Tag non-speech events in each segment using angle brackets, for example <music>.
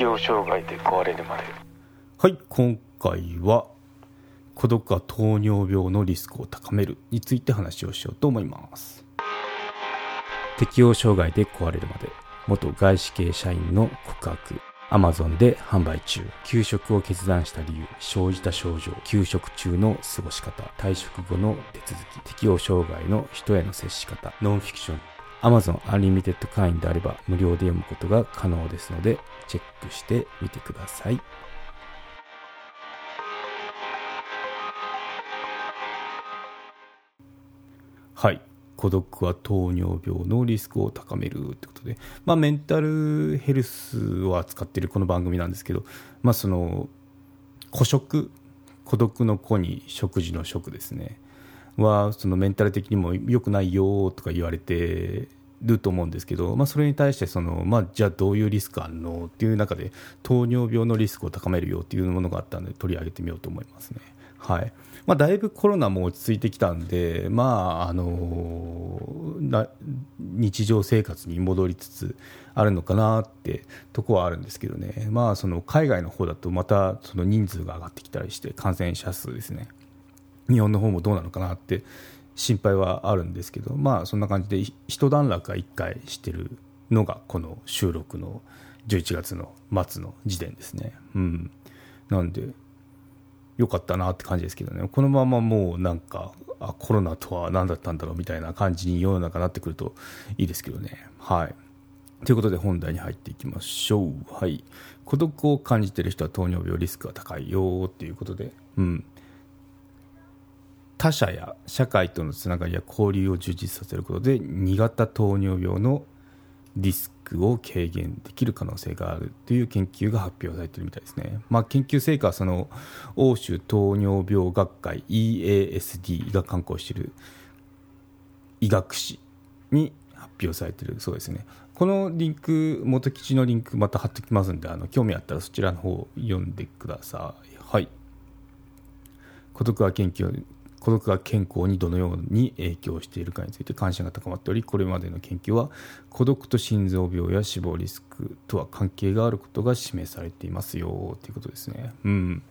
適応障害で壊れるまで。はい今回は孤独は糖尿病のリスクを高めるについて話をしようと思います。適応障害で壊れるまで元外資系社員の告白。アマゾンで販売中。休職を決断した理由、生じた症状、休職中の過ごし方、退職後の手続き、適応障害の人への接し方、ノンフィクション。Amazon Unlimited 会員であれば無料で読むことが可能ですので、チェックしてみてください。はい。孤独は糖尿病のリスクを高めるということで、まあ、メンタルヘルスを扱っているこの番組なんですけど、まあ、その孤食孤独の子に食事の食ですねはそのメンタル的にも良くないよとか言われてると思うんですけど、まあ、それに対してその、まあ、じゃあどういうリスクあるのっていう中で糖尿病のリスクを高めるよっていうものがあったので取り上げてみようと思いますね。はい。まあ、だいぶコロナも落ち着いてきたんで、まああの日常生活に戻りつつあるのかなってとこはあるんですけどね、まあ、その海外の方だとまたその人数が上がってきたりして感染者数ですね。日本の方もどうなのかなって心配はあるんですけど、まあ、そんな感じで一段落が1回してるのがこの収録の11月の末の時点ですね。うん、なんで良かったなって感じですけどね。このままもうなんかあコロナとは何だったんだろうみたいな感じに世の中になってくるといいですけどね。はい。ということで本題に入っていきましょう。はい。孤独を感じてる人は糖尿病リスクが高いよっていうことで。うん。他者や社会とのつながりや交流を充実させることで2型糖尿病のリスクを軽減できる可能性があるという研究が発表されているみたいですね。まあ、研究成果はその欧州糖尿病学会 EASD が刊行している医学誌に発表されているそうですね。このリンク、元記事のリンクまた貼っておきますんで、あの興味あったらそちらの方を読んでください。はい。孤独は研究孤独が健康にどのように影響しているかについて関心が高まっておりこれまでの研究は孤独と心臓病や死亡リスクとは関係があることが示されていますよということですね。うん、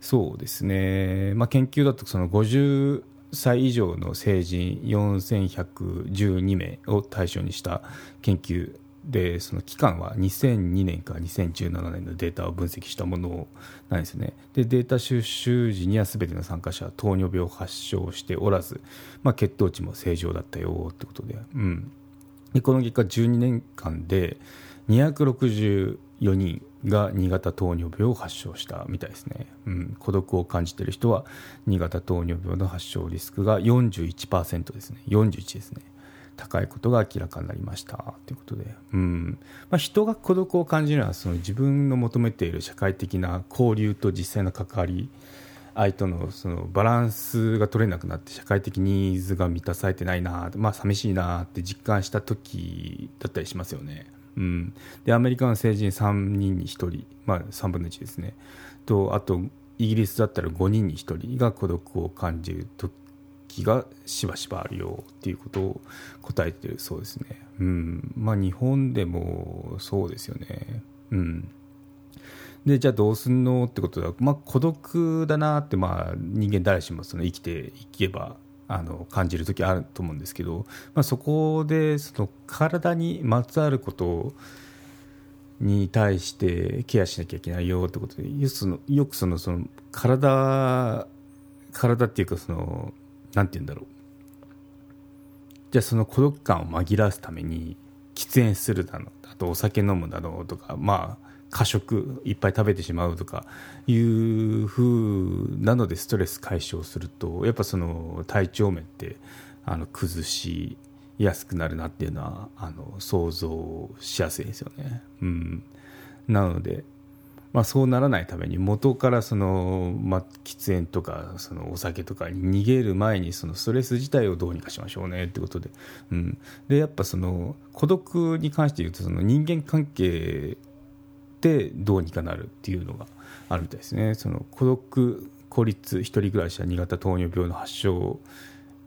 そうですね、まあ、研究だとその50歳以上の成人4112名を対象にした研究でその期間は2002年から2017年のデータを分析したものなんですね。でデータ収集時には全ての参加者は糖尿病を発症しておらず、まあ、血糖値も正常だったよってことで,、うん、でこの結果12年間で264人が2型糖尿病を発症したみたいですね、うん、孤独を感じている人は2型糖尿病の発症リスクが41%ですね。41ですね。高いことが明らかになりました。ということで、うん。まあ、人が孤独を感じるのはその自分の求めている社会的な交流と実際の関わり相とのそのバランスが取れなくなって社会的ニーズが満たされてないな、まあ、寂しいなって実感した時だったりしますよね。うん、でアメリカの成人3人に1人、まあ、3分の1ですね。とあとイギリスだったら5人に1人が孤独を感じる時気がしばしばあるよっていうことを答えてるそうですね。うん。まあ日本でもそうですよね。うん。で、じゃあどうすんのってことだ。まあ孤独だなって、まあ人間誰しもその生きていけばあの感じる時あると思うんですけど、まあ、そこでその体にまつわることに対してケアしなきゃいけないよってことでよくそのよくそのその体体っていうかそのなんて言うんだろうじゃあその孤独感を紛らわすために喫煙するだのあとお酒飲むだろうとかまあ過食いっぱい食べてしまうとかいうふうなのでストレス解消するとやっぱその体調面ってあの崩しやすくなるなっていうのはあの想像しやすいですよね。うん、なのでまあ、そうならないために元からその、まあ、喫煙とかそのお酒とかに逃げる前にそのストレス自体をどうにかしましょうねってことで,、うん、でやっぱその孤独に関して言うとその人間関係でどうにかなるっていうのがあるみたいですね。その孤独孤立一人暮らしや2型糖尿病の発症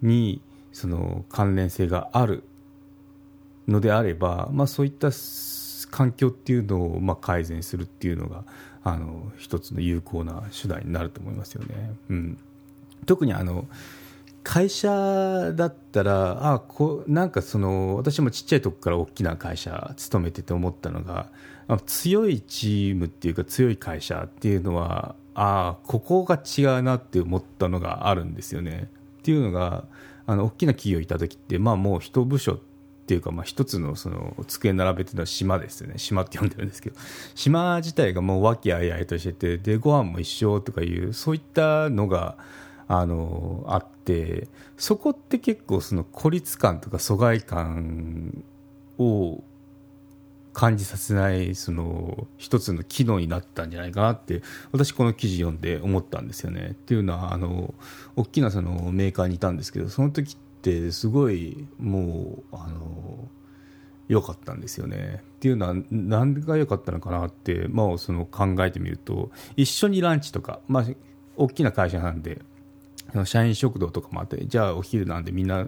にその関連性があるのであれば、まあ、そういった環境っていうのをまあ改善するっていうのがあの一つの有効な手段になると思いますよね。うん、特にあの会社だったらあこなんかその私もちっちゃいとこから大きな会社勤めてて思ったのが強いチームっていうか強い会社っていうのはあここが違うなって思ったのがあるんですよね。っていうのがあの大きな企業いた時って、まあ、もう一部署っていうか、まあ、一つのその机並べてた島ですよね島って呼んでるんですけど島自体がもう和気あいあいとしててでご飯も一緒とかいうそういったのがあのあってそこって結構その孤立感とか疎外感を感じさせないその一つの機能になったんじゃないかなって私この記事読んで思ったんですよね。っていうのはあの大きなそのメーカーにいたんですけどその時ってすごいもうあの良かったんですよね。っていうのは何が良かったのかなって、まあ、その考えてみると一緒にランチとか、まあ、大きな会社なんで社員食堂とかもあってじゃあお昼なんでみんな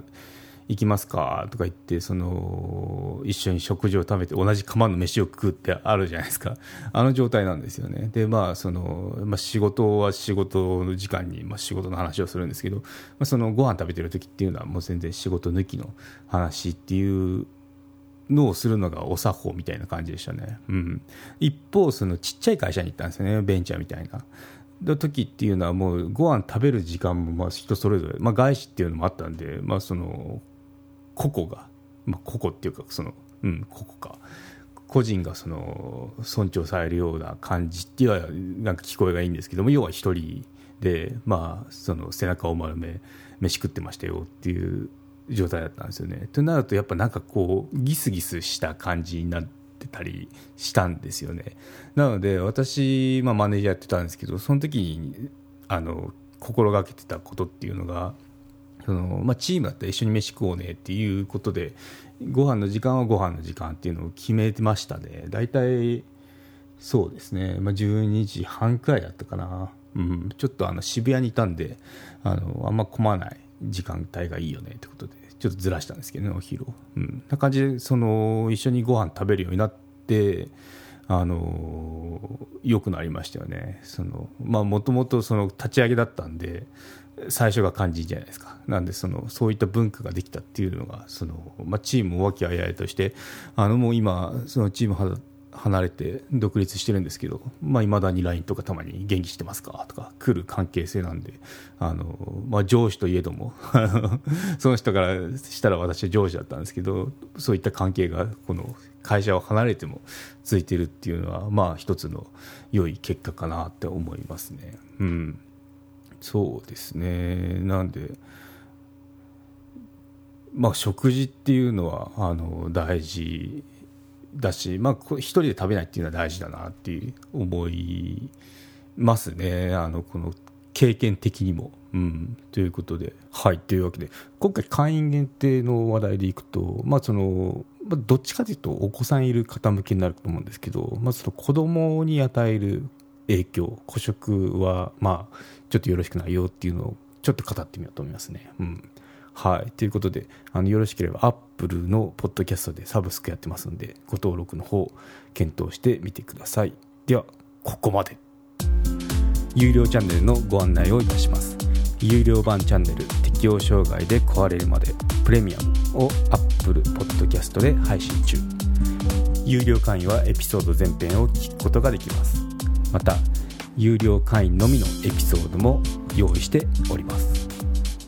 行きますか？とか言ってその一緒に食事を食べて同じ釜の飯を食うってあるじゃないですか。あの状態なんですよね。でまあその、まあ、仕事は仕事の時間に、まあ、仕事の話をするんですけど、まあ、そのご飯食べてる時っていうのはもう全然仕事抜きの話っていうのをするのがお作法みたいな感じでしたね、うん、一方そのちっちゃい会社に行ったんですよね。ベンチャーみたいな。の時っていうのはもうご飯食べる時間もまあ人それぞれ、まあ、外資っていうのもあったんで、まあ、その個々が、まあ、個々っていうかその、うん、個々か個人がその尊重されるような感じっていうのはなんか聞こえがいいんですけども要は一人で、まあ、その背中を丸め飯食ってましたよっていう状態だったんですよね。となるとやっぱなんかこうギスギスした感じになってたりしたんですよね。なので私、まあ、マネージャーやってたんですけどその時にあの心がけてたことっていうのがその、まあ、チームだったら一緒に飯食おうねっていうことでご飯の時間はご飯の時間っていうのを決めてましたね。大体そうですね、まあ、12時半くらいだったかな、うん、ちょっとあの渋谷にいたんであのあんま混まない時間帯がいいよねってことでちょっとずらしたんですけどねお昼を、うん、な感じでその一緒にご飯食べるようになってあの良くなりましたよね。もともと立ち上げだったんで最初が肝心じゃないですか。なんでそのそういった文化ができたっていうのがその、まあ、チームを和気あいあいとしてあのもう今そのチーム離れて独立してるんですけどいまあ、だに LINE とかたまに元気してますか？とか来る関係性なんであの、まあ、上司といえども <laughs> その人からしたら私は上司だったんですけどそういった関係がこの会社を離れてもついてるっていうのはまあ一つの良い結果かなって思いますね。うん。そうですね。なんでまあ食事っていうのはあの大事だし、まあ、一人で食べないっていうのは大事だなっていう思いますねあのこの経験的にも。うん、ということで、はい、というわけで、今回、会員限定の話題でいくと、まあそのまあ、どっちかというと、お子さんいる方向けになると思うんですけど、まず、その子供に与える影響、孤食は、まあ、ちょっとよろしくないよっていうのをちょっと語ってみようと思いますね。うん。はい。ということで、あの、よろしければ、アップルのポッドキャストでサブスクやってますんで、ご登録の方、検討してみてください。では、ここまで。有料チャンネルのご案内をいたします。有料版チャンネル、適応障害で壊れるまで、プレミアムを Apple Podcast で配信中。有料会員はエピソード全編を聞くことができます。また、有料会員のみのエピソードも用意しております